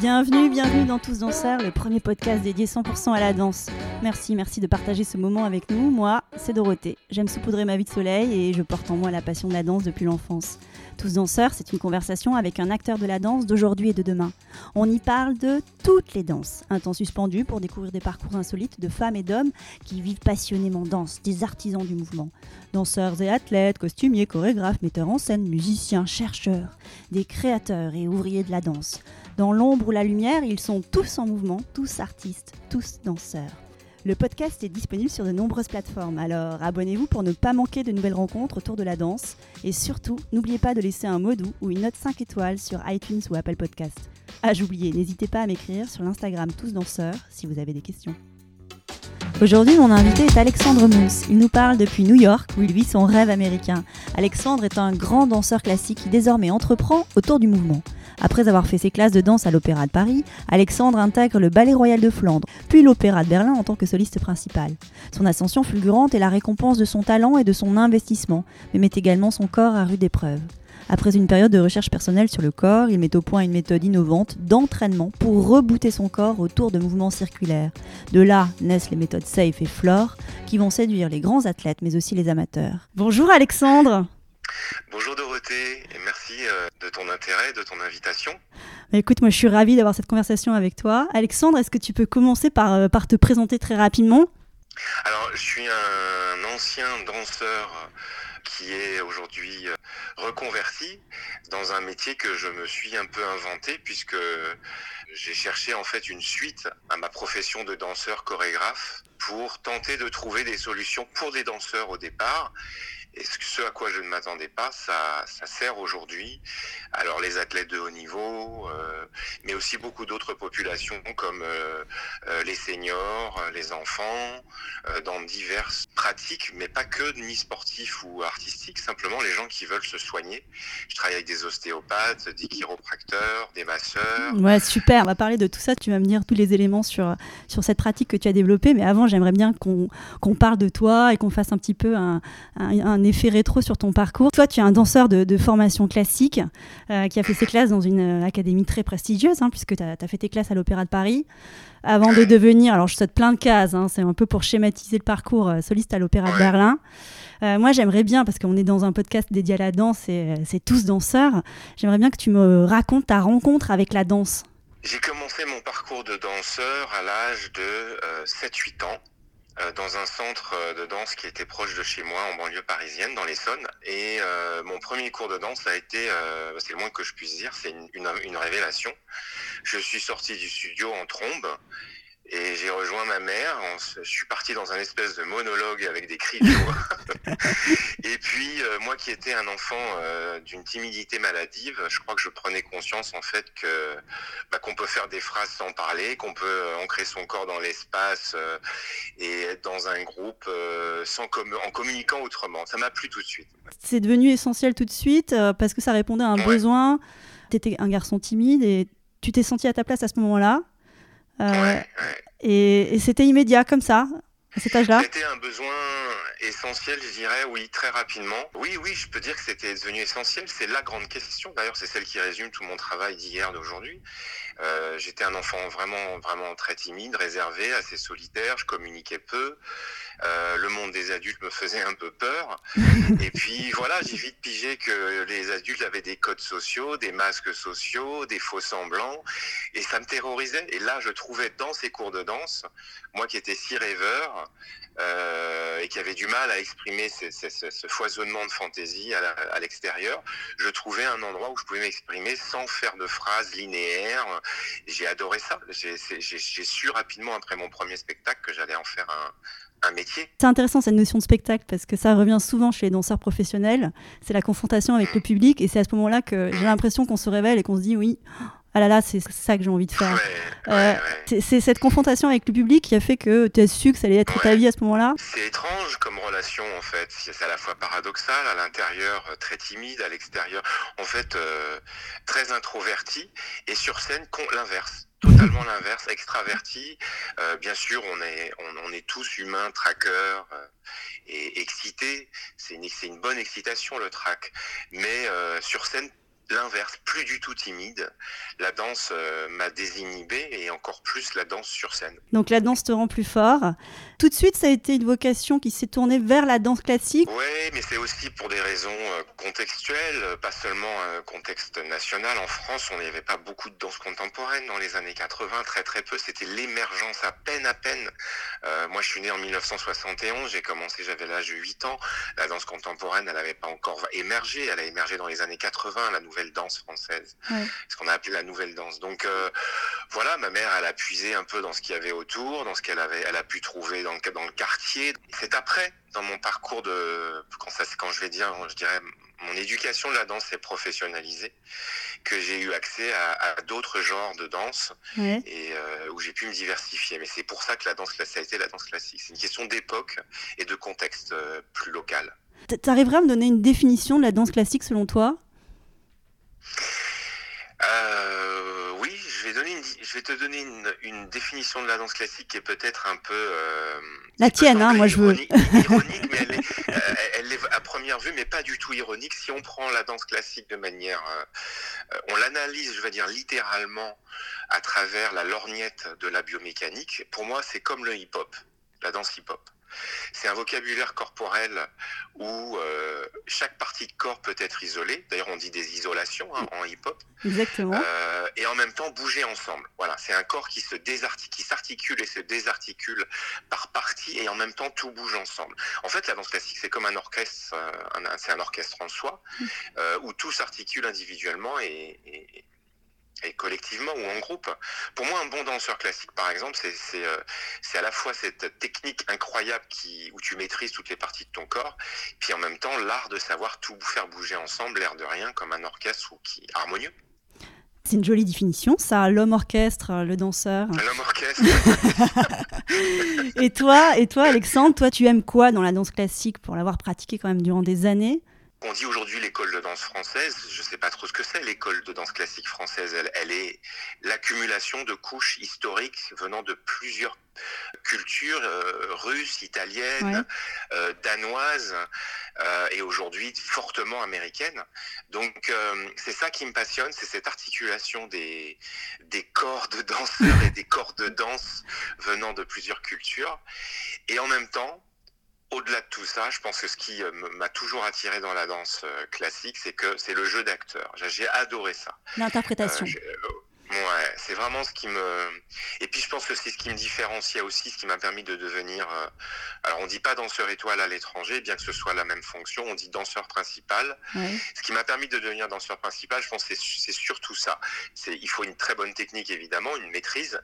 Bienvenue, bienvenue dans Tous Danseurs, le premier podcast dédié 100% à la danse. Merci, merci de partager ce moment avec nous. Moi, c'est Dorothée. J'aime saupoudrer ma vie de soleil et je porte en moi la passion de la danse depuis l'enfance. Tous Danseurs, c'est une conversation avec un acteur de la danse d'aujourd'hui et de demain. On y parle de toutes les danses. Un temps suspendu pour découvrir des parcours insolites de femmes et d'hommes qui vivent passionnément danse, des artisans du mouvement. Danseurs et athlètes, costumiers, chorégraphes, metteurs en scène, musiciens, chercheurs, des créateurs et ouvriers de la danse. Dans l'ombre ou la lumière, ils sont tous en mouvement, tous artistes, tous danseurs. Le podcast est disponible sur de nombreuses plateformes, alors abonnez-vous pour ne pas manquer de nouvelles rencontres autour de la danse. Et surtout, n'oubliez pas de laisser un mot doux ou une note 5 étoiles sur iTunes ou Apple Podcast. Ah, j'oubliais, n'hésitez pas à m'écrire sur l'Instagram Tous Danseurs si vous avez des questions. Aujourd'hui, mon invité est Alexandre Mousse. Il nous parle depuis New York où il vit son rêve américain. Alexandre est un grand danseur classique qui désormais entreprend autour du mouvement. Après avoir fait ses classes de danse à l'Opéra de Paris, Alexandre intègre le Ballet Royal de Flandre, puis l'Opéra de Berlin en tant que soliste principal. Son ascension fulgurante est la récompense de son talent et de son investissement, mais met également son corps à rude épreuve. Après une période de recherche personnelle sur le corps, il met au point une méthode innovante d'entraînement pour rebooter son corps autour de mouvements circulaires. De là naissent les méthodes Safe et Flore qui vont séduire les grands athlètes mais aussi les amateurs. Bonjour Alexandre Bonjour Dorothée et merci euh, de ton intérêt, de ton invitation. Écoute, moi je suis ravie d'avoir cette conversation avec toi. Alexandre, est-ce que tu peux commencer par, euh, par te présenter très rapidement? Alors, je suis un ancien danseur qui est aujourd'hui euh, reconverti dans un métier que je me suis un peu inventé puisque j'ai cherché en fait une suite à ma profession de danseur chorégraphe pour tenter de trouver des solutions pour des danseurs au départ et ce à quoi je ne m'attendais pas, ça, sert aujourd'hui. Alors les athlètes de haut niveau, euh, mais aussi beaucoup d'autres populations comme euh, euh, les seniors, les enfants, dans diverses pratiques, mais pas que ni sportifs ou artistiques, simplement les gens qui veulent se soigner. Je travaille avec des ostéopathes, des chiropracteurs, des masseurs. Ouais, super. On va parler de tout ça. Tu vas me dire tous les éléments sur, sur cette pratique que tu as développée. Mais avant, j'aimerais bien qu'on qu'on parle de toi et qu'on fasse un petit peu un effet rétro sur ton parcours. Toi, tu es un danseur de, formation classique euh, qui a fait ses classes dans une euh, académie très prestigieuse, hein, puisque tu as, fait tes classes à l'Opéra de Paris. Avant de devenir, alors je saute plein de cases, hein, c'est un peu pour schématiser le parcours euh, soliste à l'Opéra de Berlin. moi, j'aimerais bien, parce qu'on est dans un podcast dédié à la danse et c'est tous danseurs, j'aimerais bien que tu me racontes ta rencontre avec la danse. J'ai commencé mon parcours de danseur à l'âge de 7-8 ans. Euh, dans un centre euh, de danse qui était proche de chez moi en banlieue parisienne dans l'Essonne. Et euh, mon premier cours de danse a été c'est le moins que je puisse dire c'est une, une, une révélation. Je suis sorti du studio en trombe et j'ai rejoint ma mère. je suis parti dans un espèce de monologue avec des cris de joie. et puis, euh, moi qui étais un enfant euh, d'une timidité maladive, je crois que je prenais conscience en fait que bah, qu'on peut faire des phrases sans parler, qu'on peut euh, ancrer son corps dans l'espace et être dans un groupe sans en communiquant autrement. Ça m'a plu tout de suite. C'est devenu essentiel tout de suite parce que ça répondait à un besoin. Tu étais un garçon timide et tu t'es senti à ta place à ce moment-là euh, et, c'était immédiat comme ça, à cet âge-là C'était un besoin essentiel, je dirais, oui, très rapidement. Oui, oui, je peux dire que c'était devenu essentiel. C'est la grande question. D'ailleurs, c'est celle qui résume tout mon travail d'hier, d'aujourd'hui. Euh, j'étais un enfant vraiment, vraiment très timide, réservé, assez solitaire. Je communiquais peu. Euh, le monde des adultes me faisait un peu peur. Et puis voilà, j'ai vite pigé que les adultes avaient des codes sociaux, des masques sociaux, des faux semblants, et ça me terrorisait. Et là, je trouvais dans ces cours de danse, moi qui étais si rêveur euh, et qui avait du mal à exprimer ce, foisonnement de fantaisie à l'extérieur, je trouvais un endroit où je pouvais m'exprimer sans faire de phrases linéaires j'ai adoré ça. J'ai su rapidement après mon premier spectacle que j'allais en faire un, métier. C'est intéressant cette notion de spectacle parce que ça revient souvent chez les danseurs professionnels. C'est la confrontation avec le public et c'est à ce moment-là que j'ai l'impression qu'on se révèle et qu'on se dit oui. Ah là là, c'est ça que j'ai envie de faire. Euh, c'est cette confrontation avec le public qui a fait que tu as su que ça allait être ta vie à ce moment-là C'est étrange comme relation en fait. C'est à la fois paradoxal, à l'intérieur euh, très timide, à l'extérieur en fait euh, très introverti et sur scène l'inverse totalement l'inverse, extraverti. bien sûr, on est, on, est tous humains, traqueurs et excités. C'est une, une bonne excitation le track, mais sur scène l'inverse, plus du tout timide. La danse euh, m'a désinhibé et encore plus la danse sur scène. Donc la danse te rend plus fort. Tout de suite, ça a été une vocation qui s'est tournée vers la danse classique. Oui, mais c'est aussi pour des raisons euh, contextuelles, pas seulement un contexte national. En France, on n'avait pas beaucoup de danse contemporaine dans les années 80, très très peu. C'était l'émergence à peine à peine. Euh, moi, je suis né en 1971, j'ai commencé, j'avais l'âge de 8 ans. La danse contemporaine, elle n'avait pas encore émergé. Elle a émergé dans les années 80, la nouvelle danse française, ce qu'on a appelé la nouvelle danse. Donc euh, voilà, ma mère, elle a puisé un peu dans ce qu'il y avait autour, dans ce qu'elle avait, elle a pu trouver dans, dans le quartier. C'est après, dans mon parcours de, quand, ça, quand je vais dire, je dirais, mon éducation de la danse s'est professionnalisée, que j'ai eu accès à, d'autres genres de danse et euh, où j'ai pu me diversifier. Mais c'est pour ça que la danse classique, ça a été la danse classique. C'est une question d'époque et de contexte euh, plus local. T'arriverais à me donner une définition de la danse classique selon toi? Euh, oui, je vais, donner je vais te donner une, définition de la danse classique qui est peut-être un peu... Euh, la tienne, hein, moi je veux. Ironique, mais elle est, euh, elle est, à première vue, mais pas du tout ironique. Si on prend la danse classique de manière... on l'analyse, je vais dire, littéralement à travers la lorgnette de la biomécanique, pour moi c'est comme le hip-hop, la danse hip-hop. C'est un vocabulaire corporel où euh, chaque partie de corps peut être isolée. D'ailleurs, on dit des isolations hein, en hip-hop. Exactement. Euh, et en même temps, bouger ensemble. Voilà, c'est un corps qui se qui s'articule et se désarticule par partie, et en même temps, tout bouge ensemble. En fait, la danse classique, c'est comme un orchestre, euh, c'est un orchestre en soi, mm. où tout s'articule individuellement et et collectivement ou en groupe. Pour moi, un bon danseur classique, par exemple, c'est euh, à la fois cette technique incroyable qui, où tu maîtrises toutes les parties de ton corps, puis en même temps l'art de savoir tout faire bouger ensemble, l'air de rien, comme un orchestre ou qui harmonieux. C'est une jolie définition, ça, l'homme orchestre, le danseur. L'homme orchestre. et toi, et toi, Alexandre, toi, tu aimes quoi dans la danse classique pour l'avoir pratiqué quand même durant des années? On dit aujourd'hui l'école de danse française, je ne sais pas trop ce que c'est l'école de danse classique française. Elle, est l'accumulation de couches historiques venant de plusieurs cultures euh, russes, italiennes, euh, danoises euh, et aujourd'hui fortement américaines. Donc c'est ça qui me passionne, c'est cette articulation des, des corps de danseurs et des corps de danse venant de plusieurs cultures. Et en même temps, au-delà de tout ça, je pense que ce qui euh, m'a toujours attiré dans la danse euh, classique, c'est que c'est le jeu d'acteur. J'ai adoré ça. L'interprétation. Euh, ouais, c'est vraiment ce qui me. Et puis je pense que c'est ce qui me différenciait aussi, ce qui m'a permis de devenir. Alors on dit pas danseur étoile à l'étranger, bien que ce soit la même fonction, on dit danseur principal. Ce qui m'a permis de devenir danseur principal, je pense que c'est surtout ça. Il faut une très bonne technique évidemment, une maîtrise,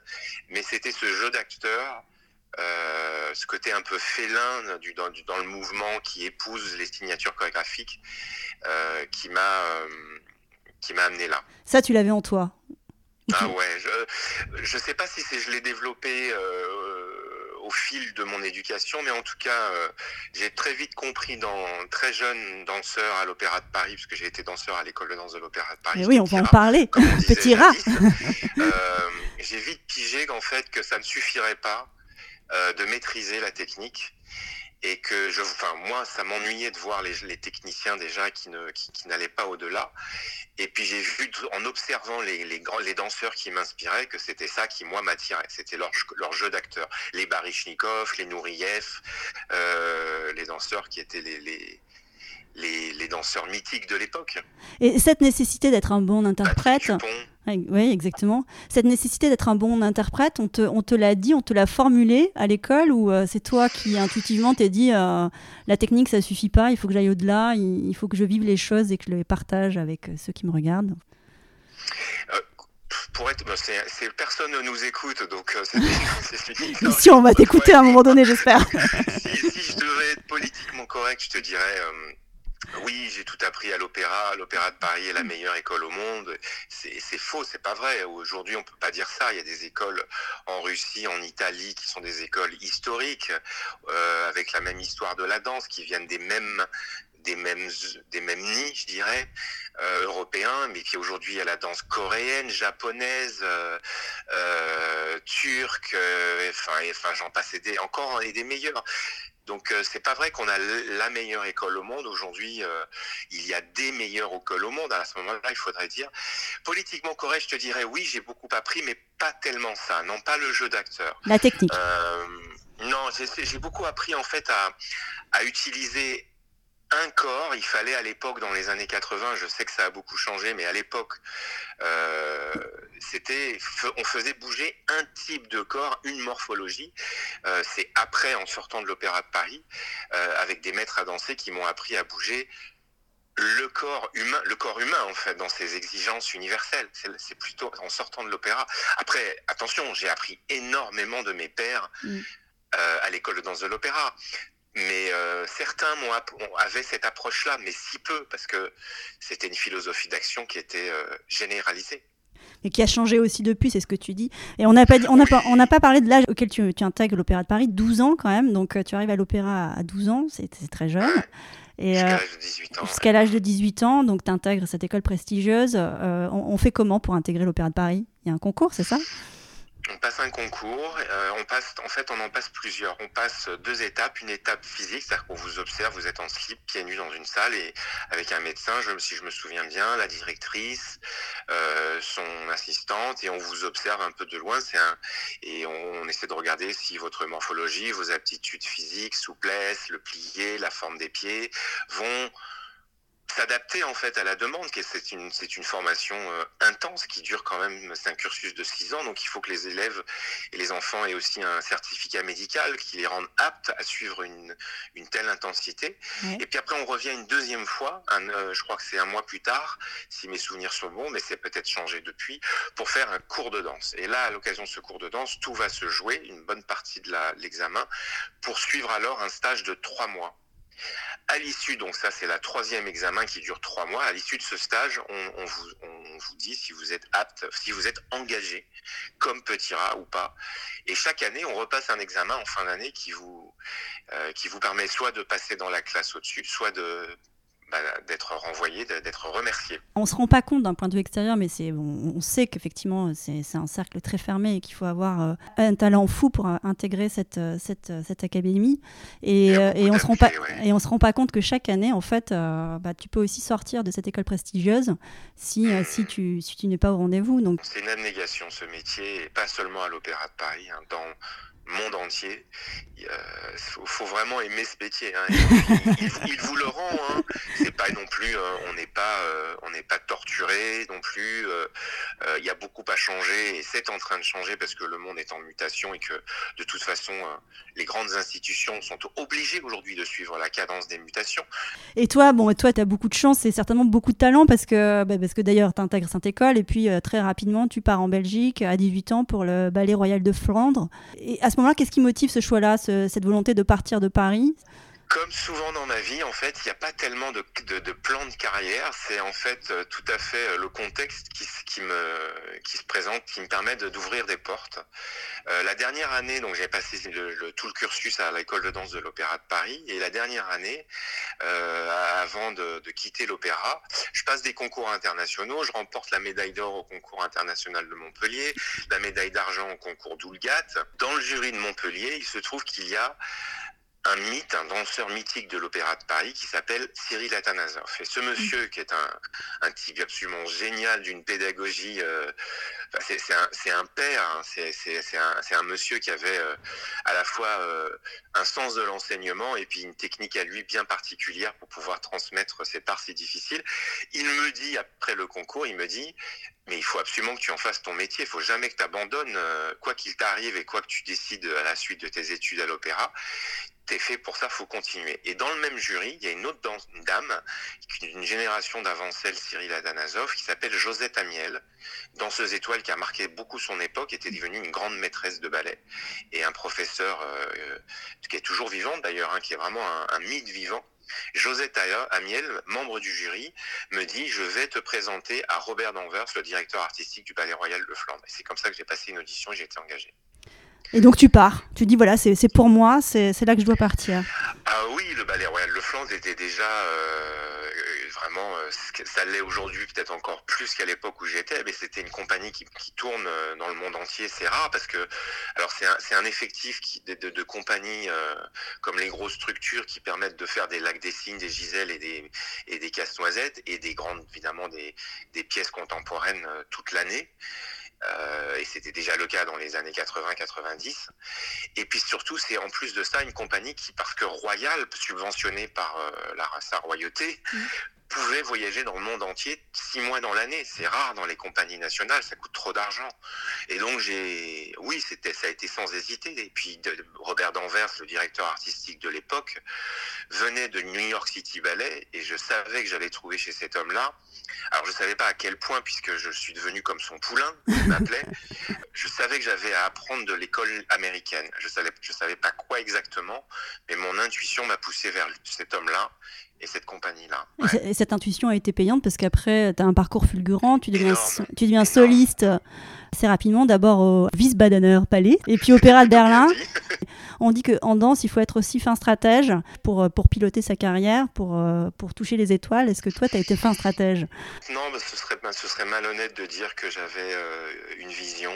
mais c'était ce jeu d'acteur euh, ce côté un peu félin du, dans, dans, le mouvement qui épouse les signatures chorégraphiques euh, qui m'a euh, qui m'a amené là. Ça, tu l'avais en toi. Ah ouais, je ne sais pas si c'est je l'ai développé au fil de mon éducation, mais en tout cas, j'ai très vite compris dans très jeune danseur à l'Opéra de Paris, puisque j'ai été danseur à l'école de danse de l'Opéra de Paris. oui, on va en parler. Petit rat. j'ai vite pigé qu'en fait que ça ne suffirait pas euh, de maîtriser la technique et que je, enfin moi, ça m'ennuyait de voir les, les, techniciens déjà qui ne qui, qui n'allaient pas au-delà. Et puis j'ai vu en observant les les, les danseurs qui m'inspiraient que c'était ça qui moi m'attirait. C'était leur, leur jeu d'acteur. Les Baryshnikov, les Nouriev, euh, les danseurs qui étaient les, les les, danseurs mythiques de l'époque. Et cette nécessité d'être un bon interprète, oui, exactement. Cette nécessité d'être un bon interprète, on te, on te l'a dit, on te l'a formulé à l'école ou euh, c'est toi qui intuitivement t'es dit euh, la technique ça suffit pas, il faut que j'aille au-delà, il, faut que je vive les choses et que je les partage avec euh, ceux qui me regardent? Pour être, bah, c'est, personne ne nous écoute, donc c'est, Si on va t'écouter à un moment donné, j'espère. si, si, je devais être politiquement correct, je te dirais oui, j'ai tout appris à l'opéra. L'opéra de Paris est la meilleure école au monde. C'est faux, c'est pas vrai. Aujourd'hui, on peut pas dire ça. Il y a des écoles en Russie, en Italie, qui sont des écoles historiques, euh, avec la même histoire de la danse, qui viennent des mêmes des mêmes nids, je dirais, euh, européens, mais qui aujourd'hui a la danse coréenne, japonaise, euh, turc, enfin, enfin j'en passais des, encore et des meilleurs. Donc c'est pas vrai qu'on a la meilleure école au monde. Aujourd'hui, il y a des meilleures écoles au monde. À ce moment-là, il faudrait dire. Politiquement correct, je te dirais oui, j'ai beaucoup appris, mais pas tellement ça. Non, pas le jeu d'acteur. La technique. non, j'ai beaucoup appris en fait à, à utiliser un corps. Il fallait à l'époque, dans les années 80, je sais que ça a beaucoup changé, mais à l'époque, euh, c'était, on faisait bouger un type de corps, une morphologie. Euh, c'est après, en sortant de l'Opéra de Paris, euh, avec des maîtres à danser qui m'ont appris à bouger le corps humain, le corps humain en fait, dans ses exigences universelles. C'est plutôt en sortant de l'opéra. Après, attention, j'ai appris énormément de mes pères. Mm. à l'école de danse de l'opéra. Mais euh, certains avaient cette approche-là, mais si peu, parce que c'était une philosophie d'action qui était euh, généralisée. Et qui a changé aussi depuis, c'est ce que tu dis. Et on n'a pas, on pas, on pas parlé de l'âge auquel tu, intègres l'Opéra de Paris, 12 ans quand même. Donc euh, tu arrives à l'Opéra à 12 ans, c'est très jeune. Jusqu'à l'âge de 18 ans. Jusqu'à l'âge de 18 ans, donc tu intègres cette école prestigieuse. On, on, fait comment pour intégrer l'Opéra de Paris? Il y a un concours, c'est ça? On passe un concours, euh, on passe, en fait, on en passe plusieurs. On passe deux étapes. Une étape physique, c'est-à-dire qu'on vous observe, vous êtes en slip, pieds nus dans une salle et avec un médecin, si je me souviens bien, la directrice, euh, son assistante, et on vous observe un peu de loin. Et on, on, essaie de regarder si votre morphologie, vos aptitudes physiques, souplesse, le plié, la forme des pieds vont s'adapter en fait à la demande. C'est une, c'est une formation euh, intense qui dure quand même, c'est un cursus de 6 ans, donc il faut que les élèves et les enfants aient aussi un certificat médical qui les rende aptes à suivre une, une telle intensité. Et puis après, on revient une deuxième fois, un, euh, je crois que c'est un mois plus tard, si mes souvenirs sont bons, mais c'est peut-être changé depuis, pour faire un cours de danse. Et là, à l'occasion de ce cours de danse, tout va se jouer, une bonne partie de l'examen, pour suivre alors un stage de 3 mois. À l'issue, donc ça c'est la troisième examen qui dure trois mois, à l'issue de ce stage, on, vous, dit si vous êtes apte, si vous êtes engagé comme petit rat ou pas. Et chaque année, on repasse un examen en fin d'année qui vous, euh, qui vous permet soit de passer dans la classe au-dessus, soit de bah, d'être renvoyé, d'être remercié. On se rend pas compte d'un point de vue extérieur, mais c'est on sait qu'effectivement c'est un cercle très fermé et qu'il faut avoir euh, un talent fou pour euh, intégrer cette, euh, cette, cette académie. Et, et on se rend pas et on se rend pas compte que chaque année en fait, bah, tu peux aussi sortir de cette école prestigieuse si si tu si tu n'es pas au rendez-vous. Donc c'est une abnégation ce métier, et pas seulement à l'Opéra de Paris, hein, dans monde entier. Il faut, vraiment aimer ce métier. Hein. Il, vous le rend. Hein. C'est pas non plus, euh, on n'est pas, euh, on n'est pas torturé non plus. Euh, il y a beaucoup à changer et c'est en train de changer parce que le monde est en mutation et que de toute façon, les grandes institutions sont obligées aujourd'hui de suivre la cadence des mutations. Et toi, bon, toi, tu as beaucoup de chance et certainement beaucoup de talent parce que, bah, parce que d'ailleurs, tu intègres Sainte-École et puis très rapidement, tu pars en Belgique à 18 ans pour le Ballet Royal de Flandre. Et à ce qu'est-ce qui motive ce choix-là, cette volonté de partir de Paris? Comme souvent dans ma vie, en fait, il n'y a pas tellement de, de, plan de carrière. C'est en fait euh, tout à fait euh, le contexte qui, me, qui se présente, qui me permet d'ouvrir des portes. Euh, la dernière année, donc j'ai passé tout le cursus à l'école de danse de l'Opéra de Paris, et la dernière année, avant de, de quitter l'Opéra, je passe des concours internationaux. Je remporte la médaille d'or au concours international de Montpellier, la médaille d'argent au concours d'Oulgat. Dans le jury de Montpellier, il se trouve qu'il y a un mythe, un danseur mythique de l'Opéra de Paris qui s'appelle Cyril Atanasoff. Et ce monsieur, qui est un, type absolument génial d'une pédagogie, euh, c'est un, père, hein, c'est un, monsieur qui avait euh, à la fois euh, un sens de l'enseignement et puis une technique à lui bien particulière pour pouvoir transmettre ces parts si difficiles. Il me dit, après le concours, il me dit, mais il faut absolument que tu en fasses ton métier. Il faut jamais que tu abandonnes, quoi qu'il t'arrive et quoi que tu décides à la suite de tes études à l'opéra t'es fait pour ça, faut continuer. Et dans le même jury, il y a une autre dame, une génération d'avant celle Cyril Adanazov, qui s'appelle Josette Amiel, danseuse étoile qui a marqué beaucoup son époque, était devenue une grande maîtresse de ballet et un professeur euh, qui est toujours vivant d'ailleurs, hein, qui est vraiment un, mythe vivant. Josette Amiel, membre du jury, me dit je vais te présenter à Robert Danvers, le directeur artistique du Ballet Royal de Flandre. C'est comme ça que j'ai passé une audition et j'ai été engagé. Et donc tu pars, tu dis voilà, c'est pour moi, c'est là que je dois partir. Ah oui, le ballet royal de Flandre était déjà euh, vraiment, euh, ça l'est aujourd'hui peut-être encore plus qu'à l'époque où j'étais, mais c'était une compagnie qui, tourne euh, dans le monde entier. C'est rare parce que, alors c'est un, un, effectif qui, de, de, compagnies comme les grosses structures qui permettent de faire des lacs des signes, des giselles et des, et des casse-noisettes et des grandes, évidemment, des, des pièces contemporaines toute l'année. Euh, et c'était déjà le cas dans les années 80-90. Et puis surtout, c'est en plus de ça une compagnie qui, parce que royale, subventionnée par euh, la, sa royauté, mmh pouvait voyager dans le monde entier six mois dans l'année. C'est rare dans les compagnies nationales, ça coûte trop d'argent. Et donc j'ai, oui, c'était, ça a été sans hésiter. Et puis Robert Danvers, le directeur artistique de l'époque, venait de New York City Ballet et je savais que j'allais trouver chez cet homme-là. Alors je savais pas à quel point, puisque je suis devenu comme son poulain, il m'appelait. je savais que j'avais à apprendre de l'école américaine. Je savais, je savais pas quoi exactement, mais mon intuition m'a poussé vers cet homme-là et cette compagnie-là. Et cette intuition a été payante parce qu'après, tu as un parcours fulgurant, tu deviens, tu deviens soliste assez rapidement, d'abord au Wiesbadener Palais et puis Opéra de Berlin. On dit qu'en danse, il faut être aussi fin stratège pour, euh, pour piloter sa carrière, pour, euh, pour toucher les étoiles. Est-ce que toi, tu as été fin stratège? Non, ce, serait, ce serait malhonnête de dire que j'avais euh, une vision.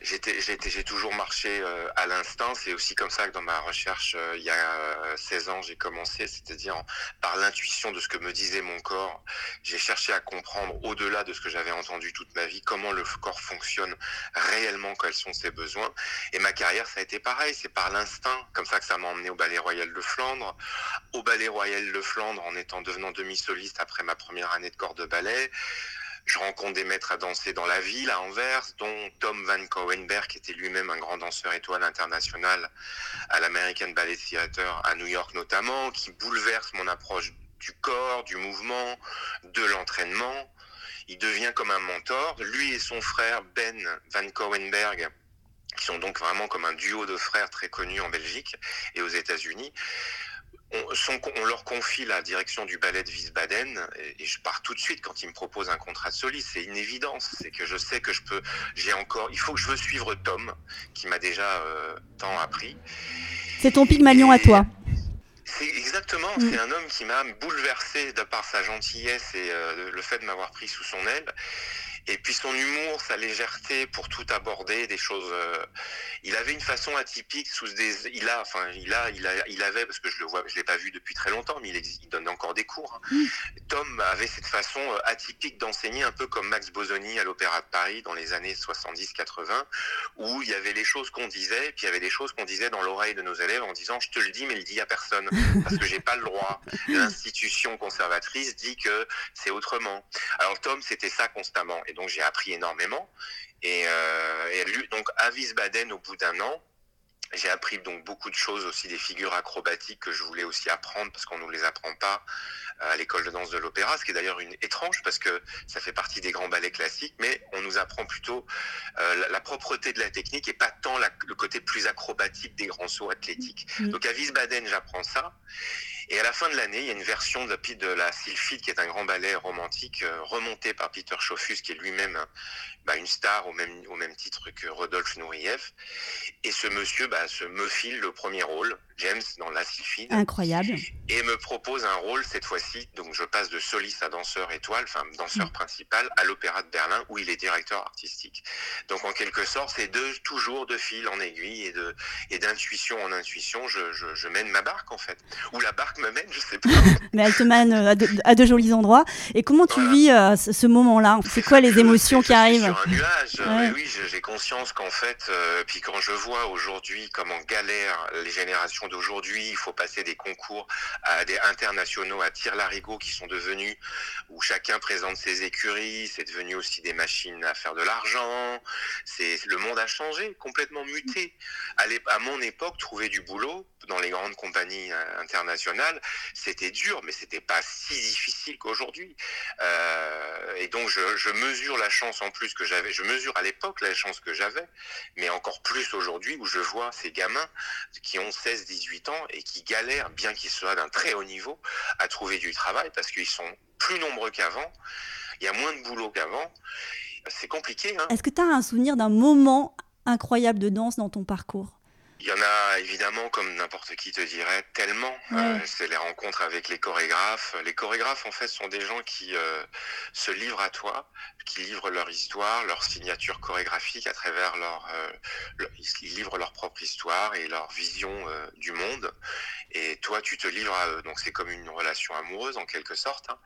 J'ai toujours marché à l'instinct. C'est aussi comme ça que dans ma recherche, il y a 16 ans, j'ai commencé, c'est-à-dire par l'intuition de ce que me disait mon corps. J'ai cherché à comprendre, au-delà de ce que j'avais entendu toute ma vie, comment le corps fonctionne réellement, quels sont ses besoins. Et ma carrière, ça a été pareil. C'est par l'instinct comme ça que ça m'a emmené au Ballet Royal de Flandre. Au Ballet Royal de Flandre, en étant devenant demi-soliste après ma première année de corps de ballet. Je rencontre des maîtres à danser dans la ville, à Anvers, dont Tom Van Cowenberg, qui était lui-même un grand danseur étoile international à l'American Ballet Theatre à New York notamment, qui bouleverse mon approche du corps, du mouvement, de l'entraînement. Il devient comme un mentor. Lui et son frère Ben Van Cowenberg qui sont donc vraiment comme un duo de frères très connus en Belgique et aux États-Unis. On, leur confie la direction du ballet de Wiesbaden et, je pars tout de suite quand ils me proposent un contrat de soliste. C'est une évidence, c'est que je sais que je peux, j'ai encore, il faut que je veux suivre Tom qui m'a déjà euh, tant appris. C'est ton Pygmalion à toi. C'est exactement, mm. c'est un homme qui m'a bouleversé de par sa gentillesse et euh, le fait de m'avoir pris sous son aile. Et puis son humour, sa légèreté pour tout aborder, des choses. Euh, il avait une façon atypique sous des. Il a, enfin, il a, il a, il avait parce que je le vois, je l'ai pas vu depuis très longtemps, mais il, il donne encore des cours. Hein. Tom avait cette façon euh, atypique d'enseigner, un peu comme Max Bosoni à l'Opéra de Paris dans les années 70-80, où il y avait les choses qu'on disait, puis il y avait des choses qu'on disait dans l'oreille de nos élèves en disant je te le dis, mais le dis à personne parce que j'ai pas le droit. L'institution conservatrice dit que c'est autrement. Alors Tom, c'était ça constamment donc j'ai appris énormément. Et, euh, donc à Wiesbaden, au bout d'un an, j'ai appris donc beaucoup de choses aussi des figures acrobatiques que je voulais aussi apprendre parce qu'on ne nous les apprend pas euh, à l'école de danse de l'opéra, ce qui est d'ailleurs une étrange parce que ça fait partie des grands ballets classiques, mais on nous apprend plutôt euh, la, propreté de la technique et pas tant le côté plus acrobatique des grands sauts athlétiques. Mm. Donc à Wiesbaden, j'apprends ça. Et à la fin de l'année, il y a une version de, de la Sylphide, qui est un grand ballet romantique, euh, remonté par Peter Schoffus, qui est lui-même bah, une star au même, au même titre que Rodolphe Nourieff. Et ce monsieur bah, se me file le premier rôle, James, dans La Sylphide. Incroyable. Et me propose un rôle cette fois-ci. Donc je passe de soliste à danseur étoile, enfin danseur mm. principal, à l'Opéra de Berlin, où il est directeur artistique. Donc en quelque sorte, c'est de, toujours de fil en aiguille et de et d'intuition en intuition, je, je, je mène ma barque en fait. Ou la barque me mène, je sais pas. Mais elle te mène euh, à de, jolis endroits. Et comment tu vis euh, ce, moment-là? C'est quoi les émotions qui arrivent? Sur un nuage. Oui, j'ai conscience qu'en fait, euh, puis quand je vois aujourd'hui comment galèrent les générations d'aujourd'hui, il faut passer des concours à des internationaux à tir-larigot qui sont devenus où chacun présente ses écuries. C'est devenu aussi des machines à faire de l'argent. C'est le monde a changé, complètement muté. À, mon époque, trouver du boulot dans les grandes compagnies internationales c'était dur, mais c'était pas si difficile qu'aujourd'hui. Euh, et donc je, mesure la chance en plus que j'avais, je mesure à l'époque la chance que j'avais, mais encore plus aujourd'hui où je vois ces gamins qui ont 16, 18 ans et qui galèrent, bien qu'ils soient d'un très haut niveau, à trouver du travail parce qu'ils sont plus nombreux qu'avant, il y a moins de boulot qu'avant. C'est compliqué. Hein. Est-ce que tu as un souvenir d'un moment incroyables de danse dans ton parcours? Il y en a évidemment, comme n'importe qui te dirait, tellement. Euh, c'est les rencontres avec les chorégraphes. Les chorégraphes, en fait, sont des gens qui euh, se livrent à toi, qui livrent leur histoire, leur signature chorégraphique à travers leur, euh, ils livrent leur propre histoire et leur vision du monde. Et toi, tu te livres à eux. Donc c'est comme une relation amoureuse en quelque sorte. Hein.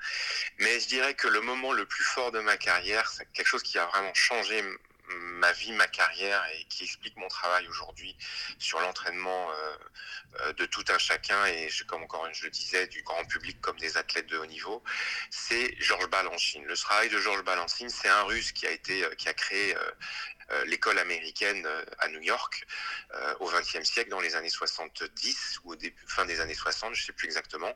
Mais je dirais que le moment le plus fort de ma carrière, c'est quelque chose qui a vraiment changé ma vie, ma carrière et qui explique mon travail aujourd'hui sur l'entraînement euh, euh, de tout un chacun et comme encore je le disais du grand public comme des athlètes de haut niveau, c'est Georges Balanchine. Le travail de Georges Balanchine, c'est un Russe qui a été euh, qui a créé l'école américaine à New York au XXe siècle, dans les années 70 ou au début, fin des années 60, je sais plus exactement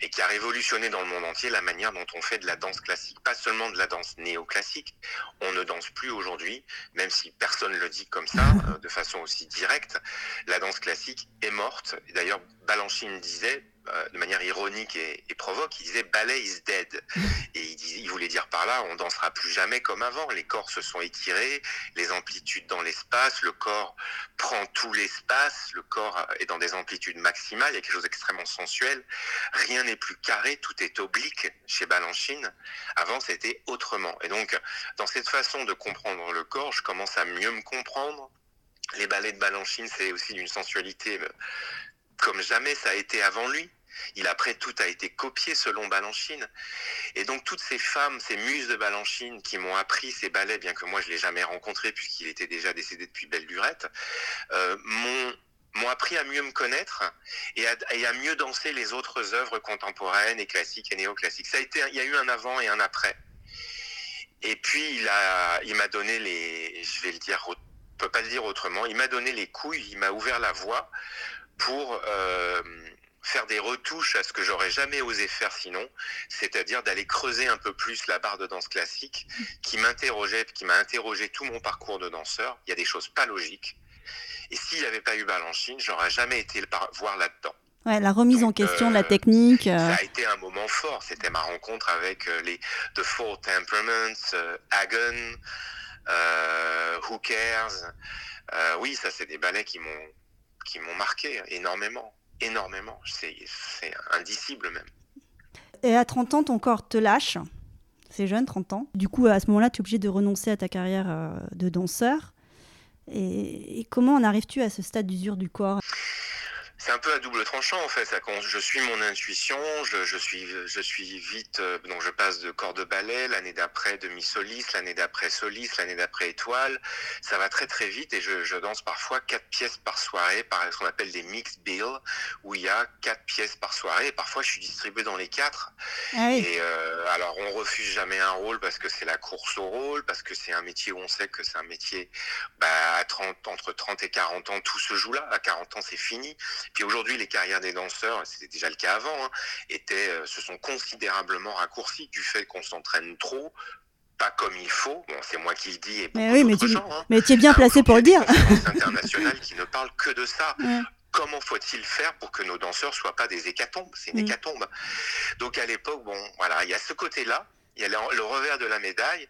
et qui a révolutionné dans le monde entier la manière dont on fait de la danse classique, pas seulement de la danse néoclassique. On ne danse plus aujourd'hui, même si personne le dit comme ça, euh, de façon aussi directe. La danse classique est morte. D'ailleurs, Balanchine disait, euh, de manière ironique et, provoque, il disait ballet is dead. Et il, voulait dire par là, on dansera plus jamais comme avant. Les corps se sont étirés, les amplitudes dans l'espace, le corps prend tout l'espace, le corps est dans des amplitudes maximales, il y a quelque chose d'extrêmement sensuel. Rien n'est plus carré, tout est oblique chez Balanchine. Avant, c'était autrement. Et donc, dans cette façon de comprendre le corps, je commence à mieux me comprendre. Les ballets de Balanchine, c'est aussi d'une sensualité euh, comme jamais ça a été avant lui. Il après tout a été copié selon Balanchine. Et donc toutes ces femmes, ces muses de Balanchine qui m'ont appris ces ballets, bien que moi je l'ai jamais rencontré puisqu'il était déjà décédé depuis belle lurette, euh, m'ont appris à mieux me connaître et à, mieux danser les autres œuvres contemporaines et classiques et néoclassiques. Ça a été, il y a eu un avant et un après. Et puis il a, il m'a donné les, je vais le dire, peut pas le dire autrement, il m'a donné les couilles, il m'a ouvert la voie pour euh, faire des retouches à ce que j'aurais jamais osé faire sinon, c'est-à-dire d'aller creuser un peu plus la barre de danse classique qui m'interrogeait, qui m'a interrogé tout mon parcours de danseur. Il y a des choses pas logiques. Et s'il n'y avait pas eu Balanchine, j'aurais jamais été voir là-dedans. Ouais, la remise en question de la euh, technique. Euh. Ça a été un moment fort. C'était ma rencontre avec les The Four Temperaments, Hagen, Who Cares. oui, ça, c'est des ballets qui m'ont qui m'ont marqué énormément, énormément. C'est indicible même. Et à 30 ans, ton corps te lâche. C'est jeune, 30 ans. Du coup, à ce moment-là, tu es obligé de renoncer à ta carrière euh, de danseur. et comment en arrives-tu à ce stade d'usure du corps? C'est un peu à double tranchant en fait. Ça, quand je suis mon intuition, je, je suis, je suis vite. Euh, donc je passe de corps de ballet, l'année d'après demi soliste, l'année d'après soliste, l'année d'après étoile. Ça va très très vite et je, je danse parfois quatre pièces par soirée, par ce qu'on appelle des mixed bills, où il y a quatre pièces par soirée. Et parfois je suis distribué dans les quatre. Ah et euh, alors on refuse jamais un rôle parce que c'est la course au rôle, parce que c'est un métier où on sait que c'est un métier bah, à 30, entre 30 et 40 ans, tout se joue là. À 40 ans c'est fini. Puis aujourd'hui, les carrières des danseurs, c'était déjà le cas avant, hein, étaient, euh, se sont considérablement raccourcies du fait qu'on s'entraîne trop, pas comme il faut. Bon, c'est moi qui le dis et mais oui, mais tu, gens, hein. mais tu es bien placé pour le dire. international qui ne parle que de ça. Comment faut-il faire pour que nos danseurs soient pas des hécatombes? C'est une mm. hécatombe. Donc à l'époque, bon, voilà, il y a ce côté-là, il y a le revers de la médaille.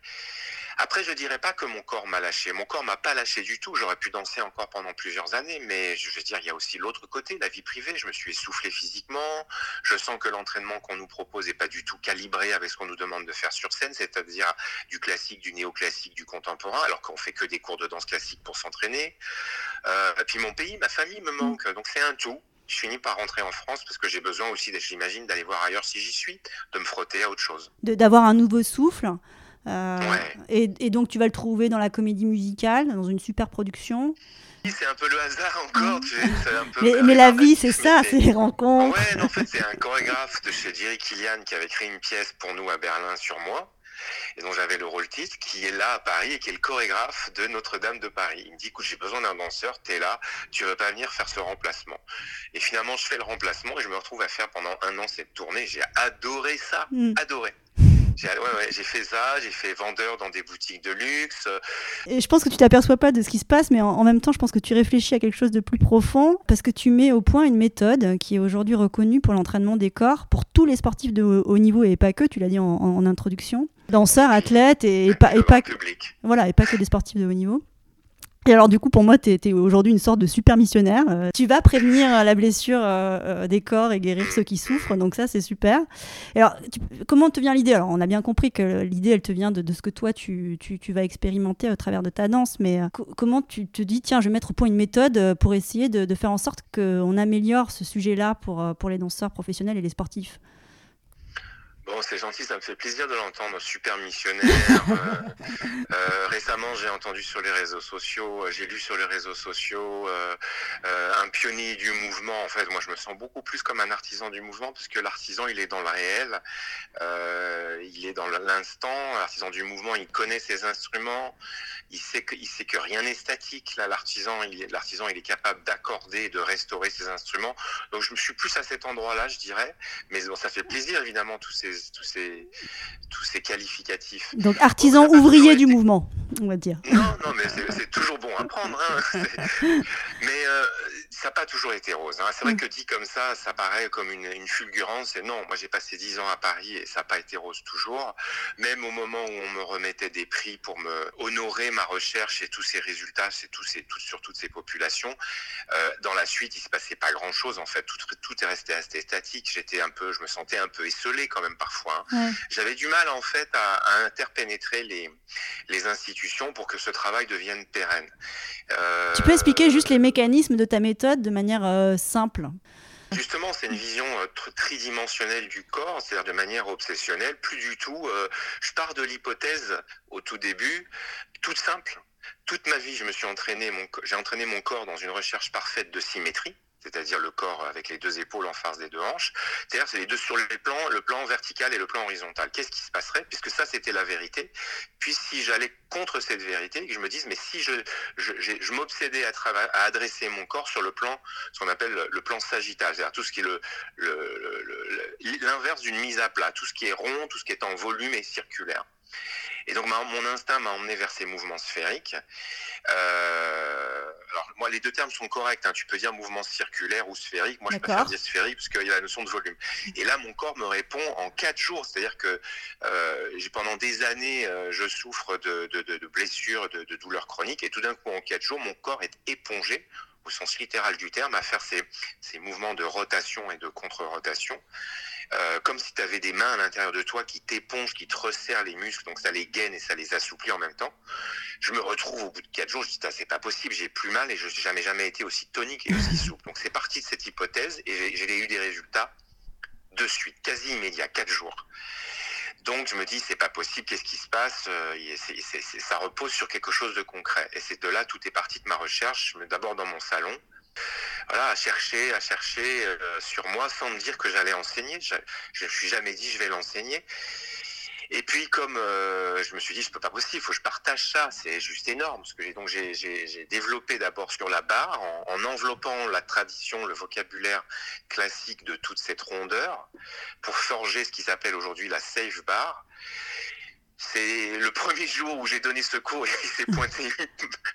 Après, je dirais pas que mon corps m'a lâché. Mon corps m'a pas lâché du tout. J'aurais pu danser encore pendant plusieurs années, mais je veux dire, il y a aussi l'autre côté, la vie privée. Je me suis essoufflé physiquement. Je sens que l'entraînement qu'on nous propose est pas du tout calibré avec ce qu'on nous demande de faire sur scène, c'est-à-dire du classique, du néoclassique, du contemporain, alors qu'on fait que des cours de danse classique pour s'entraîner. Euh, et puis mon pays, ma famille me manque. Donc c'est un tout je finis par rentrer en France parce que j'ai besoin aussi, j'imagine, d'aller voir ailleurs si j'y suis, de me frotter à autre chose. D'avoir un nouveau souffle. Euh, et, donc tu vas le trouver dans la comédie musicale, dans une super production. C'est un peu le hasard encore. mais, la vie, c'est ça, c'est les rencontres. Ouais, en fait, c'est un chorégraphe de chez Jerry Kilian qui avait créé une pièce pour nous à Berlin sur moi, et dont j'avais le rôle titre, qui est là à Paris et qui est le chorégraphe de Notre-Dame de Paris. Il me dit, écoute, j'ai besoin d'un danseur, t'es là, tu veux pas venir faire ce remplacement. Et finalement, je fais le remplacement et je me retrouve à faire pendant un an cette tournée. J'ai adoré ça, mm. adoré. J'ai fait ça, j'ai fait vendeur dans des boutiques de luxe. Et je pense que tu t'aperçois pas de ce qui se passe, mais en, même temps, je pense que tu réfléchis à quelque chose de plus profond, parce que tu mets au point une méthode qui est aujourd'hui reconnue pour l'entraînement des corps, pour tous les sportifs de haut niveau, et pas que, tu l'as dit en, introduction, danseurs, athlètes, et, pas, et pas que, voilà, et pas que des sportifs de haut niveau. Et alors du coup, pour moi, tu es, aujourd'hui une sorte de super missionnaire. Euh, tu vas prévenir la blessure euh, euh, des corps et guérir ceux qui souffrent, donc ça, c'est super. Et alors, comment te vient l'idée? Alors, on a bien compris que l'idée, elle te vient de, ce que toi, tu, tu, vas expérimenter au travers de ta danse, mais comment tu te dis, tiens, je vais mettre au point une méthode pour essayer de, de faire en sorte qu'on améliore ce sujet-là pour, pour les danseurs professionnels et les sportifs? Bon, c'est gentil, ça me fait plaisir de l'entendre, super missionnaire. Euh, euh, récemment, j'ai entendu sur les réseaux sociaux, euh, j'ai lu sur les réseaux sociaux un pionnier du mouvement. En fait, moi, je me sens beaucoup plus comme un artisan du mouvement, parce que l'artisan, il est dans le réel, il est dans l'instant. L'artisan du mouvement, il connaît ses instruments, il sait que, il sait que rien n'est statique. Là, l'artisan, il, l'artisan, il est capable d'accorder de restaurer ses instruments. Donc, je me suis plus à cet endroit-là, je dirais. Mais bon, ça fait plaisir, évidemment, tous ces tous ces, tous ces qualificatifs. Donc artisan ouvrier du mouvement, on va dire. Non, non, mais c'est toujours bon à prendre. Hein. mais euh, ça n'a pas toujours été rose. Hein. C'est vrai mm. que dit comme ça, ça paraît comme une, une fulgurance. Et non, moi j'ai passé dix ans à Paris et ça n'a pas été rose toujours. Même au moment où on me remettait des prix pour me honorer ma recherche et tous ces résultats, c'est tous ces, tout, sur toutes ces populations. Euh, dans la suite, il se passait pas grand chose. En fait, tout, tout est resté assez statique. J'étais un peu, je me sentais un peu esselé quand même parfois. Hein. J'avais du mal en fait à, à, interpénétrer les, les institutions pour que ce travail devienne pérenne. Euh, tu peux expliquer juste les mécanismes de ta méthode de manière euh, simple Justement, c'est une vision euh, tridimensionnelle du corps, c'est-à-dire de manière obsessionnelle. Plus du tout. Euh, je pars de l'hypothèse au tout début, toute simple. Toute ma vie, je me suis entraîné, j'ai entraîné mon corps dans une recherche parfaite de symétrie c'est-à-dire le corps avec les deux épaules en face des deux hanches. C'est-à-dire c'est les deux sur les plans, le plan vertical et le plan horizontal. Qu'est-ce qui se passerait? Puisque ça c'était la vérité Puis si j'allais contre cette vérité que je me dise mais si je je, je m'obsédais à, à adresser mon corps sur le plan ce qu'on appelle le plan sagittal, c'est-à-dire tout ce qui est le l'inverse d'une mise à plat, tout ce qui est rond, tout ce qui est en volume et circulaire. Et donc mon instinct m'a emmené vers ces mouvements sphériques. Euh, alors moi les deux termes sont corrects. Hein. Tu peux dire mouvement circulaire ou sphérique. Moi je préfère dire sphérique parce qu'il y a la notion de volume. Et là mon corps me répond en quatre jours. C'est-à-dire que euh, pendant des années euh, je souffre de, de, de, de blessures, de, de douleurs chroniques et tout d'un coup en quatre jours mon corps est épongé au sens littéral du terme, à faire ces, ces mouvements de rotation et de contre-rotation. Euh, comme si tu avais des mains à l'intérieur de toi qui t'épongent, qui te resserrent les muscles, donc ça les gaine et ça les assouplit en même temps. Je me retrouve au bout de quatre jours, je dis c'est pas possible, j'ai plus mal et je n'ai jamais jamais été aussi tonique et aussi souple. Donc c'est parti de cette hypothèse et j'ai eu des résultats de suite, quasi immédiats, quatre jours. Donc je me dis c'est pas possible, qu'est-ce qui se passe euh, Ça repose sur quelque chose de concret. Et c'est de là tout est parti de ma recherche. D'abord dans mon salon, voilà, à chercher, à chercher euh, sur moi sans me dire que j'allais enseigner. Je ne suis jamais dit je vais l'enseigner. Et puis comme euh, je me suis dit c'est pas possible, il faut que je partage ça, c'est juste énorme. Parce que donc j'ai développé d'abord sur la barre en, en, enveloppant la tradition, le vocabulaire classique de toute cette rondeur pour forger ce qui s'appelle aujourd'hui la safe bar. C'est le premier jour où j'ai donné ce cours, il s'est pointé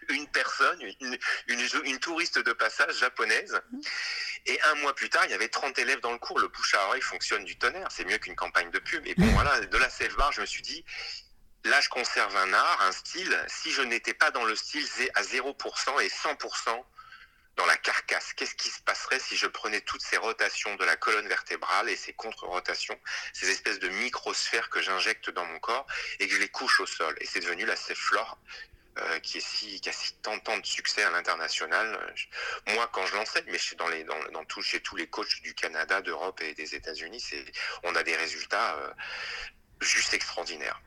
une, personne, une, une, touriste de passage japonaise. Et un mois plus tard, il y avait 30 élèves dans le cours. Le bouche à oreille fonctionne du tonnerre. C'est mieux qu'une campagne de pub. Et bon, voilà, de la safe bar, je me suis dit, là, je conserve un art, un style. Si je n'étais pas dans le style à 0% et 100%, dans la carcasse. Qu'est-ce qui se passerait si je prenais toutes ces rotations de la colonne vertébrale et ces contre-rotations, ces espèces de microsphères que j'injecte dans mon corps et que je les couche au sol? Et c'est devenu la Ceflore euh, qui, est si, qui a si tant, de succès à l'international. Moi, quand je l'enseigne, mais chez, dans les, dans, dans chez tous les coachs du Canada, d'Europe et des États-Unis, on a des résultats euh, juste extraordinaires.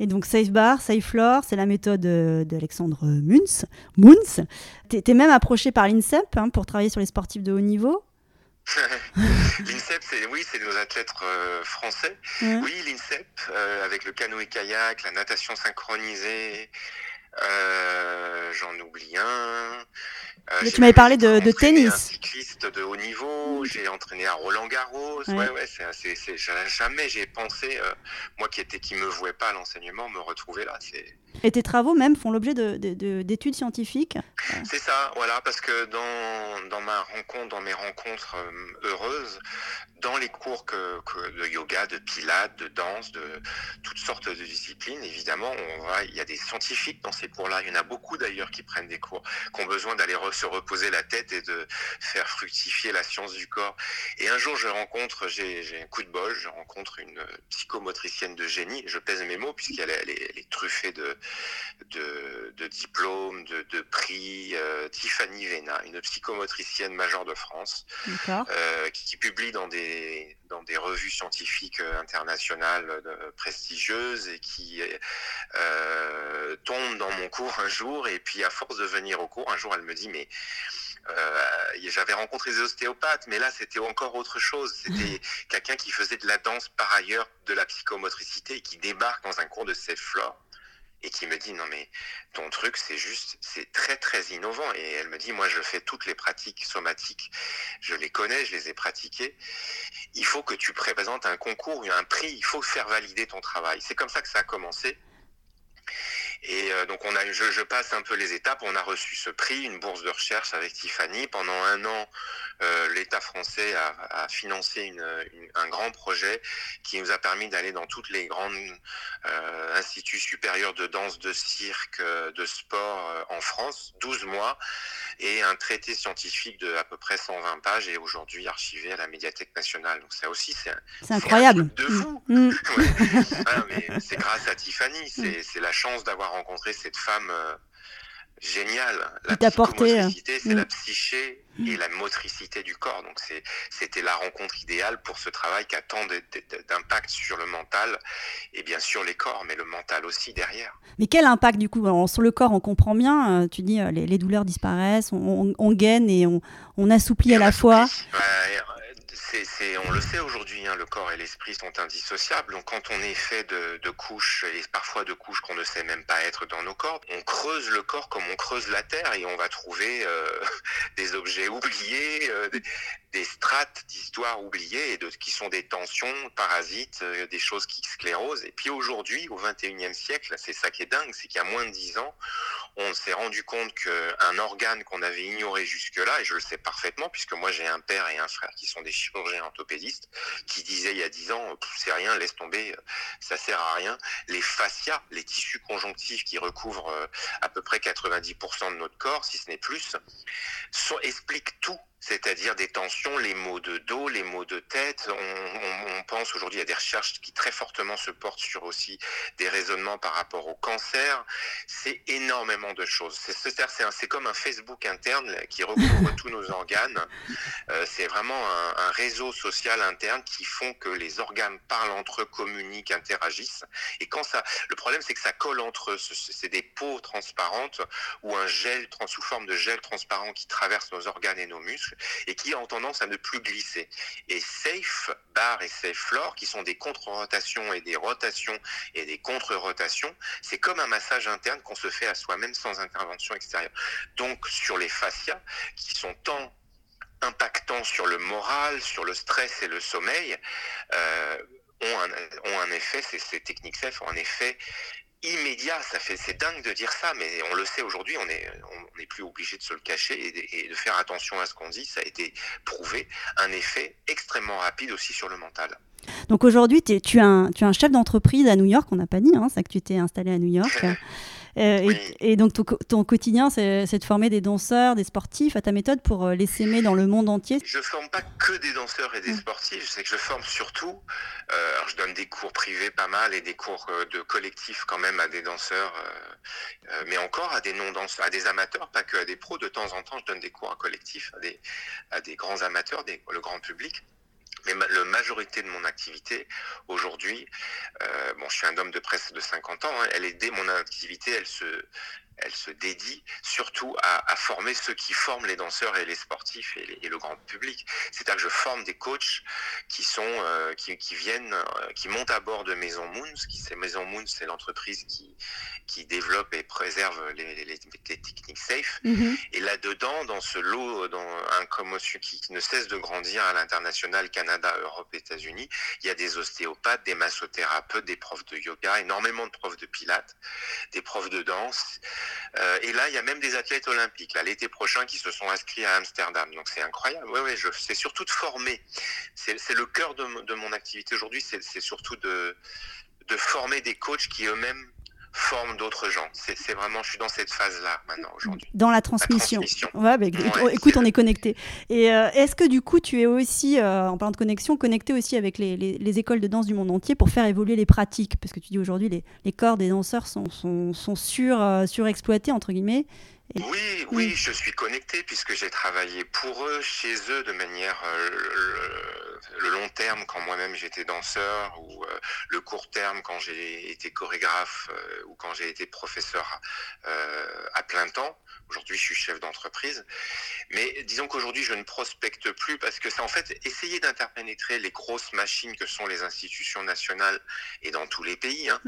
Et donc Safe Bar, Safe Floor, c'est la méthode euh, d'Alexandre Munz. Munz. Tu es, même approché par l'INSEP hein, pour travailler sur les sportifs de haut niveau. L'INSEP, c'est oui, c'est nos athlètes euh, français. Oui, l'INSEP, euh, avec le canoë-kayak, la natation synchronisée, j'en oublie un. Euh, tu m'avais parlé de, de tennis. Un cycliste de haut niveau, j'ai entraîné à Roland Garros. Ouais, ouais, c'est, jamais j'ai pensé, euh, moi qui était qui me vouais pas à l'enseignement, me retrouver là. C'est Et tes travaux même font l'objet d'études scientifiques C'est ça, voilà, parce que dans, dans ma rencontre, dans mes rencontres heureuses, dans les cours que, de yoga, de pilates, de danse, de toutes sortes de disciplines, évidemment, on va, il y a des scientifiques dans ces cours-là. Il y en a beaucoup d'ailleurs qui prennent des cours, qui ont besoin d'aller se reposer la tête et de faire fructifier la science du corps. Et un jour, je rencontre, j'ai un coup de bol, je rencontre une psychomotricienne de génie. Je pèse mes mots puisqu'elle est, truffée de, de, diplômes, de, prix. Euh, Tiffany Vena, une psychomotricienne majeure de France, euh, qui publie dans des dans des revues scientifiques euh, internationales prestigieuses et qui euh, tombe dans mon cours un jour. Et puis, à force de venir au cours, un jour, elle me dit, mais j'avais rencontré des ostéopathes, mais là c'était encore autre chose. C'était quelqu'un qui faisait de la danse par ailleurs, de la psychomotricité, et qui débarque dans un cours de safe floor et qui me dit non mais ton truc c'est juste c'est très très innovant. Et elle me dit moi je fais toutes les pratiques somatiques. Je les connais je les ai pratiquées. Il faut que tu présentes un concours un prix. Il faut faire valider ton travail. C'est comme ça que ça a commencé et euh, donc on a, je, je, passe un peu les étapes. On a reçu ce prix, une bourse de recherche avec Tiffany. Pendant un an, euh, l'État français a, a financé une, un grand projet qui nous a permis d'aller dans toutes les grandes euh, instituts supérieurs de danse, de cirque, de sport euh, en France, 12 mois, et un traité scientifique de à peu près 120 pages est aujourd'hui archivé à la Médiathèque nationale. Donc ça aussi, c'est incroyable. de fou. Mm. Mm. mais c'est grâce à Tiffany, c'est la chance d'avoir rencontré cette femme euh, géniale. La psychomotricité, c'est la mm. psyché et la motricité du corps. Donc c'était la rencontre idéale pour ce travail qui a tant d'impact sur le mental et bien sûr les corps, mais le mental aussi derrière. Mais quel impact du coup Sur le corps, on comprend bien, euh, tu dis euh, les, douleurs disparaissent, on, gaine et on, assouplit à la fois on le sait aujourd'hui, hein, le corps et l'esprit sont indissociables. Donc quand on est fait de, couches, et parfois de couches qu'on ne sait même pas être dans nos corps, on creuse le corps comme on creuse la terre et on va trouver euh, des objets oubliés, euh, des, strates d'histoire oubliées de, qui sont des tensions, parasites, euh, des choses qui sclérosent. Et puis aujourd'hui, au 21e siècle, c'est ça qui est dingue, c'est qu'il y a moins de 10 ans, on s'est rendu compte qu'un organe qu'on avait ignoré jusque-là, et je le sais parfaitement puisque moi j'ai un père et un frère qui sont des chirurgiens qui disaient il y a 10 ans, c'est rien, laisse tomber, ça sert à rien. Les fascias, les tissus conjonctifs qui recouvrent euh, à peu près 90% de notre corps, si ce n'est plus, expliquent tout c'est-à-dire des tensions, les maux de dos, les maux de tête. On, pense aujourd'hui à des recherches qui très fortement se portent sur aussi des raisonnements par rapport au cancer. C'est énormément de choses. C'est comme un Facebook interne qui recouvre tous nos organes. Euh, c'est vraiment un, réseau social interne qui font que les organes parlent entre eux, communiquent, interagissent. Et quand ça, le problème c'est que ça colle entre eux. C'est des peaux transparentes ou un gel sous forme de gel transparent qui traverse nos organes et nos muscles et qui ont tendance à ne plus glisser. Et Safe Bar et Safe Floor, qui sont des contre-rotations et des rotations et des contre-rotations, c'est comme un massage interne qu'on se fait à soi-même sans intervention extérieure. Donc sur les fascias, qui sont tant impactants sur le moral, sur le stress et le sommeil, euh, ont, un, effet, ces techniques SAFE ont un effet immédiat. Ça fait, c'est dingue de dire ça, mais on le sait aujourd'hui. On n'est on est plus obligé de se le cacher et de, faire attention à ce qu'on dit. Ça a été prouvé. Un effet extrêmement rapide aussi sur le mental. Donc aujourd'hui, tu, tu, es un chef d'entreprise à New York. On n'a pas dit, hein, ça que tu t'es installé à New York. Euh, et, donc ton, quotidien, c'est de former des danseurs, des sportifs à ta méthode pour euh, les s'aimer dans le monde entier? Je forme pas que des danseurs et des sportifs, je sais que je forme surtout, euh, alors je donne des cours privés pas mal et des cours de collectif quand même à des danseurs, mais encore à des non-danseurs, à des amateurs, pas que à des pros. De temps en temps, je donne des cours à collectif à des, à des grands amateurs, des, le grand public. Mais la majorité de mon activité aujourd'hui, euh, bon, je suis un homme de presse de 50 ans, hein, elle est dès mon activité, elle se, elle se dédie surtout à, former ceux qui forment les danseurs et les sportifs et, le grand public. C'est-à-dire que je forme des coachs qui sont euh, qui, qui, viennent, euh, qui montent à bord de Maison Moons. Qui c'est Maison Moons, c'est l'entreprise qui qui développe et préserve les, les, les, techniques safe. Mhm. Et là-dedans, dans ce lot, dans un commotion qui, ne cesse de grandir à l'international, Canada, Europe, États-Unis, il y a des ostéopathes, des massothérapeutes, des profs de yoga, énormément de profs de pilates, des profs de danse. Euh, et là, il y a même des athlètes olympiques, l'été prochain, qui se sont inscrits à Amsterdam. Donc c'est incroyable. Oui, oui, c'est surtout de former. C'est le cœur de, mon activité aujourd'hui, c'est surtout de former des coachs qui eux-mêmes forment d'autres gens. C'est vraiment, je suis dans cette phase-là maintenant aujourd'hui. Dans la transmission. Ouais, bah, écoute, on est connecté. Et euh, est-ce que du coup, tu es aussi, euh, en parlant de connexion, connecté aussi avec les, les, écoles de danse du monde entier pour faire évoluer les pratiques? Parce que tu dis aujourd'hui, les, les corps des danseurs sont, sont, sont sur, euh, surexploités, entre guillemets. Oui, oui, je suis connecté puisque j'ai travaillé pour eux, chez eux, de manière le, long terme quand moi-même j'étais danseur ou euh, le court terme quand j'ai été chorégraphe euh, ou quand j'ai été professeur euh, à plein temps. Aujourd'hui, je suis chef d'entreprise. Mais disons qu'aujourd'hui, je ne prospecte plus parce que c'est en fait essayer d'interpénétrer les grosses machines que sont les institutions nationales et dans tous les pays, hein,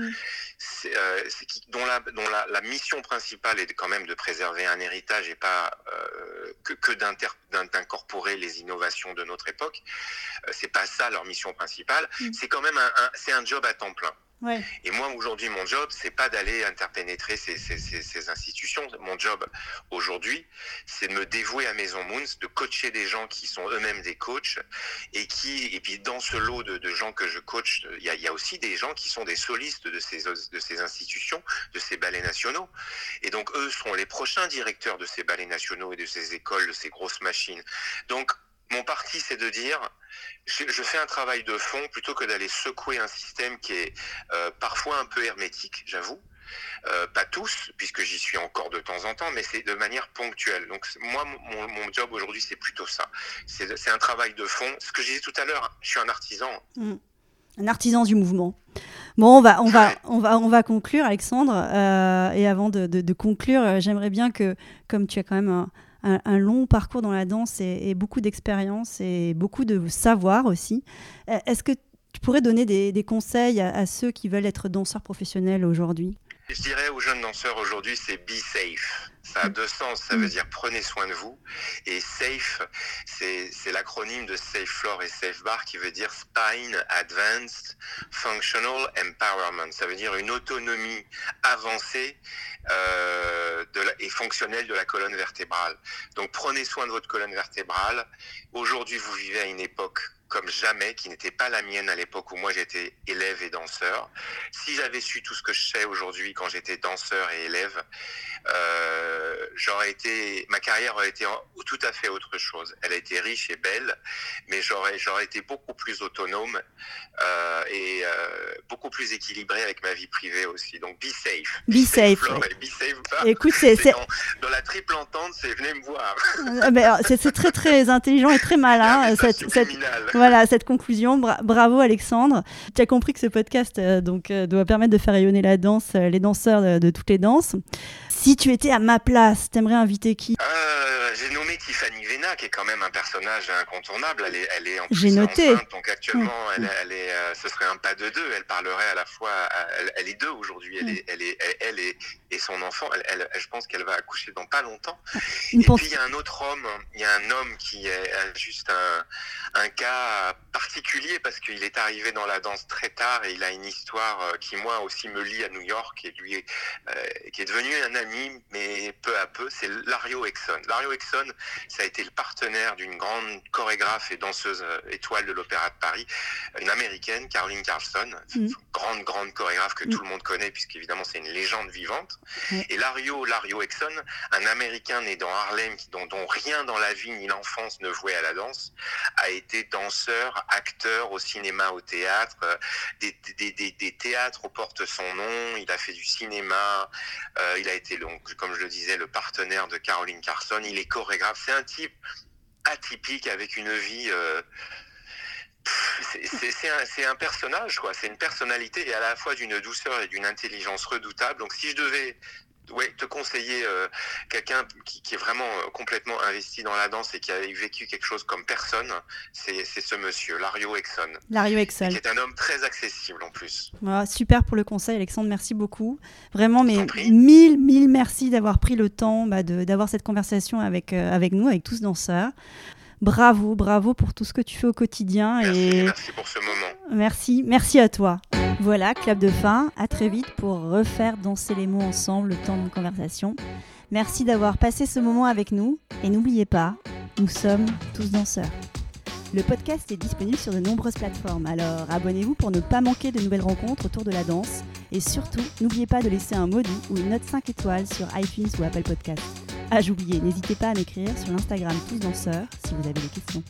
euh, dont, la, dont la, mission principale est quand même de préserver un héritage et pas euh, que, que d'incorporer les innovations de notre époque. Euh, c'est pas ça leur mission principale. Mm. C'est quand même un, c'est un job à temps plein. Et moi, aujourd'hui, mon job, c'est pas d'aller interpénétrer ces, institutions. Mon job, aujourd'hui, c'est de me dévouer à Maison Moons, de coacher des gens qui sont eux-mêmes des coachs et qui, et puis dans ce lot de, gens que je coach, il y a, aussi des gens qui sont des solistes de ces institutions, de ces ballets nationaux. Et donc, eux seront les prochains directeurs de ces ballets nationaux et de ces écoles, de ces grosses machines. Donc, mon parti, c'est de dire, je, fais un travail de fond plutôt que d'aller secouer un système qui est euh, parfois un peu hermétique, j'avoue. Euh, pas tous, puisque j'y suis encore de temps en temps, mais c'est de manière ponctuelle. Donc moi, mon, job aujourd'hui, c'est plutôt ça. C'est un travail de fond. Ce que je disais tout à l'heure, je suis un artisan. Mmh. Un artisan du mouvement. Bon, on va, on va, on va, on va conclure, Alexandre. Euh, et avant de, de conclure, j'aimerais bien que, comme tu as quand même un, un, long parcours dans la danse et, beaucoup d'expérience et beaucoup de savoir aussi. Euh, est-ce que tu pourrais donner des, conseils à, ceux qui veulent être danseurs professionnels aujourd'hui? Je dirais aux jeunes danseurs aujourd'hui, c'est be safe. Ça a mm. deux sens, ça veut mm. dire prenez soin de vous. Et safe, c'est l'acronyme de Safe Floor et Safe Bar qui veut dire Spine Advanced Functional Empowerment. Ça veut dire une autonomie avancée euh, de et fonctionnelle de la colonne vertébrale. Donc prenez soin de votre colonne vertébrale. Aujourd'hui, vous vivez à une époque comme jamais, qui n'était pas la mienne à l'époque où moi j'étais élève et danseur. Si j'avais su tout ce que je sais aujourd'hui quand j'étais danseur et élève, euh, j'aurais été, ma carrière aurait été tout à fait autre chose. Elle a été riche et belle, mais j'aurais, j'aurais été beaucoup plus autonome euh, et euh, beaucoup plus équilibré avec ma vie privée aussi. Donc be safe. Be, safe. be safe. Écoute, c'est, dans, la triple entente, c'est venez me voir. Ah, c'est, très très intelligent et très malin. Cette, cette, voilà cette conclusion. bravo Alexandre. Tu as compris que ce podcast donc doit permettre de faire rayonner la danse, les danseurs de toutes les danses. Si tu étais à ma place, t'aimerais inviter qui? Euh, J'ai nommé Tiffany Vena, qui est quand même un personnage incontournable. Elle est, elle est en J'ai noté. donc actuellement, elle, elle, est, euh, ce serait un pas de deux. Elle parlerait à la fois, elle, est deux aujourd'hui. Elle, est, elle, est, elle est, et son enfant. Elle, je pense qu'elle va accoucher dans pas longtemps. et puis il y a un autre homme. Il y a un homme qui est juste un, un cas particulier parce qu'il est arrivé dans la danse très tard et il a une histoire euh, qui moi aussi me lie à New York et lui qui est devenu un ami mais peu à peu, c'est Lario Exxon. Lario Exxon, ça a été le partenaire d'une grande chorégraphe et danseuse euh, étoile de l'Opéra de Paris, une américaine, Caroline Carlson, mm. grande, grande chorégraphe que mm. tout le monde connaît, puisqu'évidemment c'est une légende vivante. Et Lario, Lario Exxon, un américain né dans Harlem, dont, dont rien dans la vie ni l'enfance ne vouait à la danse, a été danseur, acteur au cinéma, au théâtre. Euh, des, des, des, des théâtres portent son nom, il a fait du cinéma, euh, il a été donc, comme je le disais, le partenaire de Caroline Carson. Il est chorégraphe. C'est un type atypique avec une vie. Euh, c'est un, personnage, quoi. C'est une personnalité et à la fois d'une douceur et d'une intelligence redoutable. Donc, si je devais ouais, te conseiller euh, quelqu'un qui, qui, est vraiment euh, complètement investi dans la danse et qui a vécu quelque chose comme personne, c'est ce monsieur, Lario Exxon. Lario Exxon. Qui est un homme très accessible en plus. Voilà, super pour le conseil, Alexandre, merci beaucoup. Vraiment, mais mille, mille merci d'avoir pris le temps bah, d'avoir cette conversation avec, euh, avec nous, avec tous danseurs. Bravo, bravo pour tout ce que tu fais au quotidien. Merci, et... merci pour ce moment. Merci, merci à toi. Voilà, clap de fin. À très vite pour refaire danser les mots ensemble le temps de conversation. Merci d'avoir passé ce moment avec nous. Et n'oubliez pas, nous sommes tous danseurs. Le podcast est disponible sur de nombreuses plateformes, alors abonnez-vous pour ne pas manquer de nouvelles rencontres autour de la danse. Et surtout, n'oubliez pas de laisser un mot doux ou une note 5 étoiles sur iTunes ou Apple Podcasts. Ah, j'oubliais, n'hésitez pas à m'écrire sur l'Instagram Tous Danseurs si vous avez des questions.